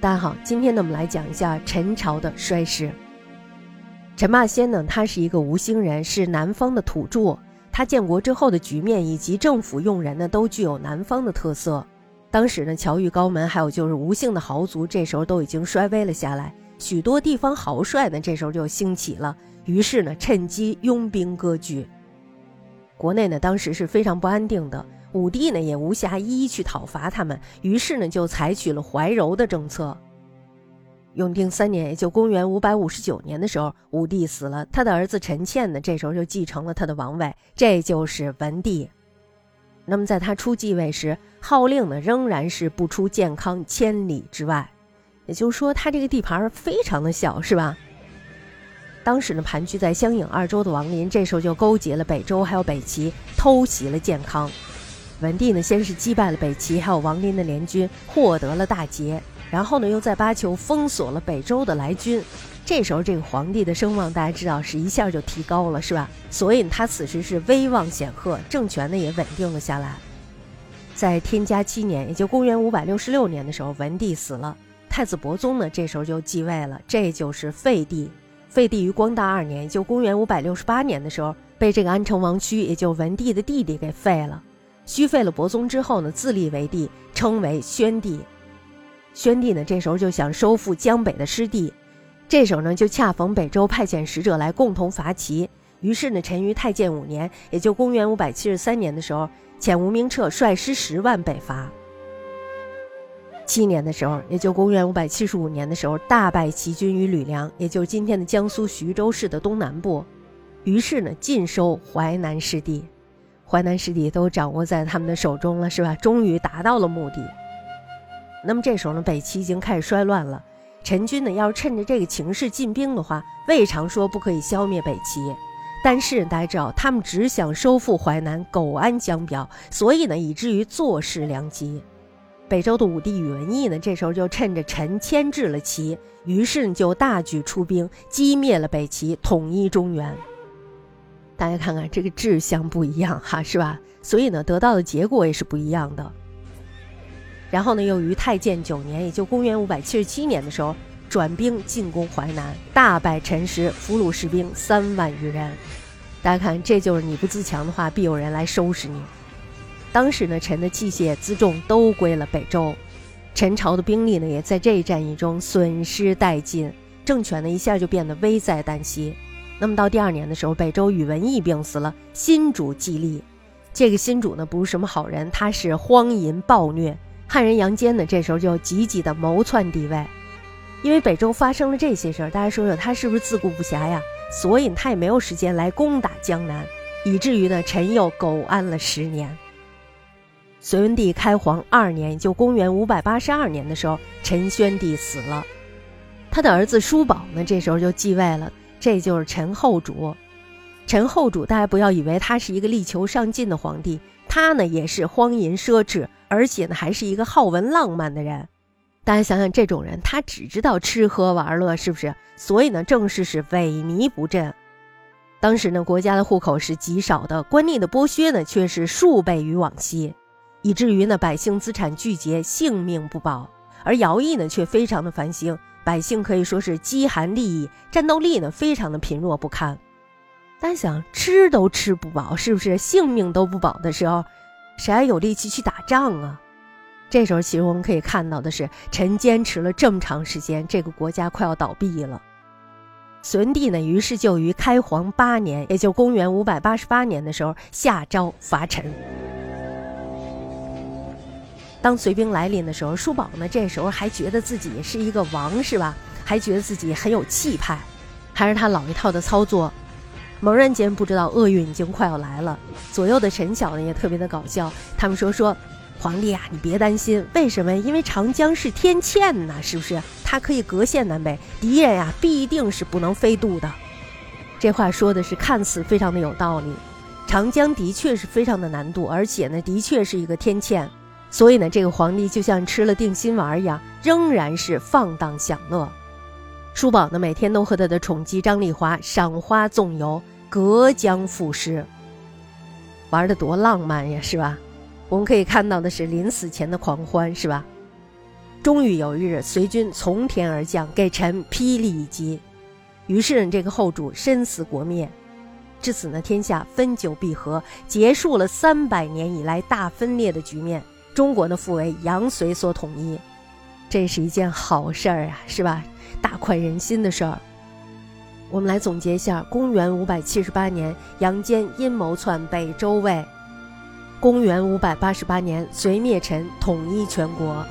大家好，今天呢，我们来讲一下陈朝的衰世。陈霸先呢，他是一个吴兴人，是南方的土著。他建国之后的局面以及政府用人呢，都具有南方的特色。当时呢，侨寓高门，还有就是吴姓的豪族，这时候都已经衰微了下来。许多地方豪帅呢，这时候就兴起了，于是呢，趁机拥兵割据。国内呢，当时是非常不安定的。武帝呢也无暇一一去讨伐他们，于是呢就采取了怀柔的政策。永定三年，也就公元五百五十九年的时候，武帝死了，他的儿子陈倩呢这时候就继承了他的王位，这就是文帝。那么在他初继位时，号令呢仍然是不出建康千里之外，也就是说他这个地盘非常的小，是吧？当时呢盘踞在襄颍二州的王林，这时候就勾结了北周还有北齐，偷袭了建康。文帝呢，先是击败了北齐还有王林的联军，获得了大捷，然后呢，又在巴丘封锁了北周的来军。这时候，这个皇帝的声望大家知道是一下就提高了，是吧？所以他此时是威望显赫，政权呢也稳定了下来。在天嘉七年，也就公元五百六十六年的时候，文帝死了，太子伯宗呢这时候就继位了，这就是废帝。废帝于光大二年，也就公元五百六十八年的时候，被这个安成王胥，也就文帝的弟弟给废了。虚废了伯宗之后呢，自立为帝，称为宣帝。宣帝呢，这时候就想收复江北的失地，这时候呢，就恰逢北周派遣使者来共同伐齐。于是呢，陈于太建五年，也就公元五百七十三年的时候，遣吴明彻率师十万北伐。七年的时候，也就公元五百七十五年的时候，大败齐军于吕梁，也就是今天的江苏徐州市的东南部。于是呢，尽收淮南失地。淮南失地都掌握在他们的手中了，是吧？终于达到了目的。那么这时候呢，北齐已经开始衰乱了。陈军呢，要是趁着这个情势进兵的话，未尝说不可以消灭北齐。但是大家知道，他们只想收复淮南，苟安江表，所以呢，以至于坐视良机。北周的武帝宇文义呢，这时候就趁着陈牵制了齐，于是就大举出兵，击灭了北齐，统一中原。大家看看这个志向不一样哈，是吧？所以呢，得到的结果也是不一样的。然后呢，又于太建九年，也就公元五百七十七年的时候，转兵进攻淮南，大败陈师，俘虏士兵三万余人。大家看，这就是你不自强的话，必有人来收拾你。当时呢，陈的器械辎重都归了北周，陈朝的兵力呢，也在这一战役中损失殆尽，政权呢一下就变得危在旦夕。那么到第二年的时候，北周宇文义病死了，新主继立。这个新主呢，不是什么好人，他是荒淫暴虐。汉人杨坚呢，这时候就积极的谋篡帝位。因为北周发生了这些事儿，大家说说他是不是自顾不暇呀？所以他也没有时间来攻打江南，以至于呢，陈又苟安了十年。隋文帝开皇二年，就公元五百八十二年的时候，陈宣帝死了，他的儿子叔宝呢，这时候就继位了。这就是陈后主，陈后主，大家不要以为他是一个力求上进的皇帝，他呢也是荒淫奢侈，而且呢还是一个好文浪漫的人。大家想想，这种人他只知道吃喝玩乐，是不是？所以呢，政事是萎靡不振。当时呢，国家的户口是极少的，官吏的剥削呢却是数倍于往昔，以至于呢百姓资产巨竭，性命不保，而徭役呢却非常的繁星。百姓可以说是饥寒利益，战斗力呢非常的贫弱不堪。大家想吃都吃不饱，是不是性命都不保的时候，谁还有力气去打仗啊？这时候其实我们可以看到的是，臣坚持了这么长时间，这个国家快要倒闭了。隋帝呢，于是就于开皇八年，也就公元五百八十八年的时候，下诏伐陈。当隋兵来临的时候，叔宝呢，这时候还觉得自己是一个王，是吧？还觉得自己很有气派，还是他老一套的操作。猛然间不知道厄运已经快要来了。左右的臣小呢也特别的搞笑，他们说说，皇帝啊，你别担心，为什么？因为长江是天堑呐，是不是？它可以隔线南北，敌人呀必定是不能飞渡的。这话说的是看似非常的有道理，长江的确是非常的难渡，而且呢，的确是一个天堑。所以呢，这个皇帝就像吃了定心丸一样，仍然是放荡享乐。叔宝呢，每天都和他的宠姬张丽华赏花纵游，隔江赋诗，玩的多浪漫呀，是吧？我们可以看到的是临死前的狂欢，是吧？终于有一日，随军从天而降，给臣霹雳一击，于是呢这个后主身死国灭。至此呢，天下分久必合，结束了三百年以来大分裂的局面。中国呢，复为杨隋所统一，这是一件好事儿啊，是吧？大快人心的事儿。我们来总结一下：公元五百七十八年，杨坚阴谋篡北周魏；公元五百八十八年，隋灭陈，统一全国。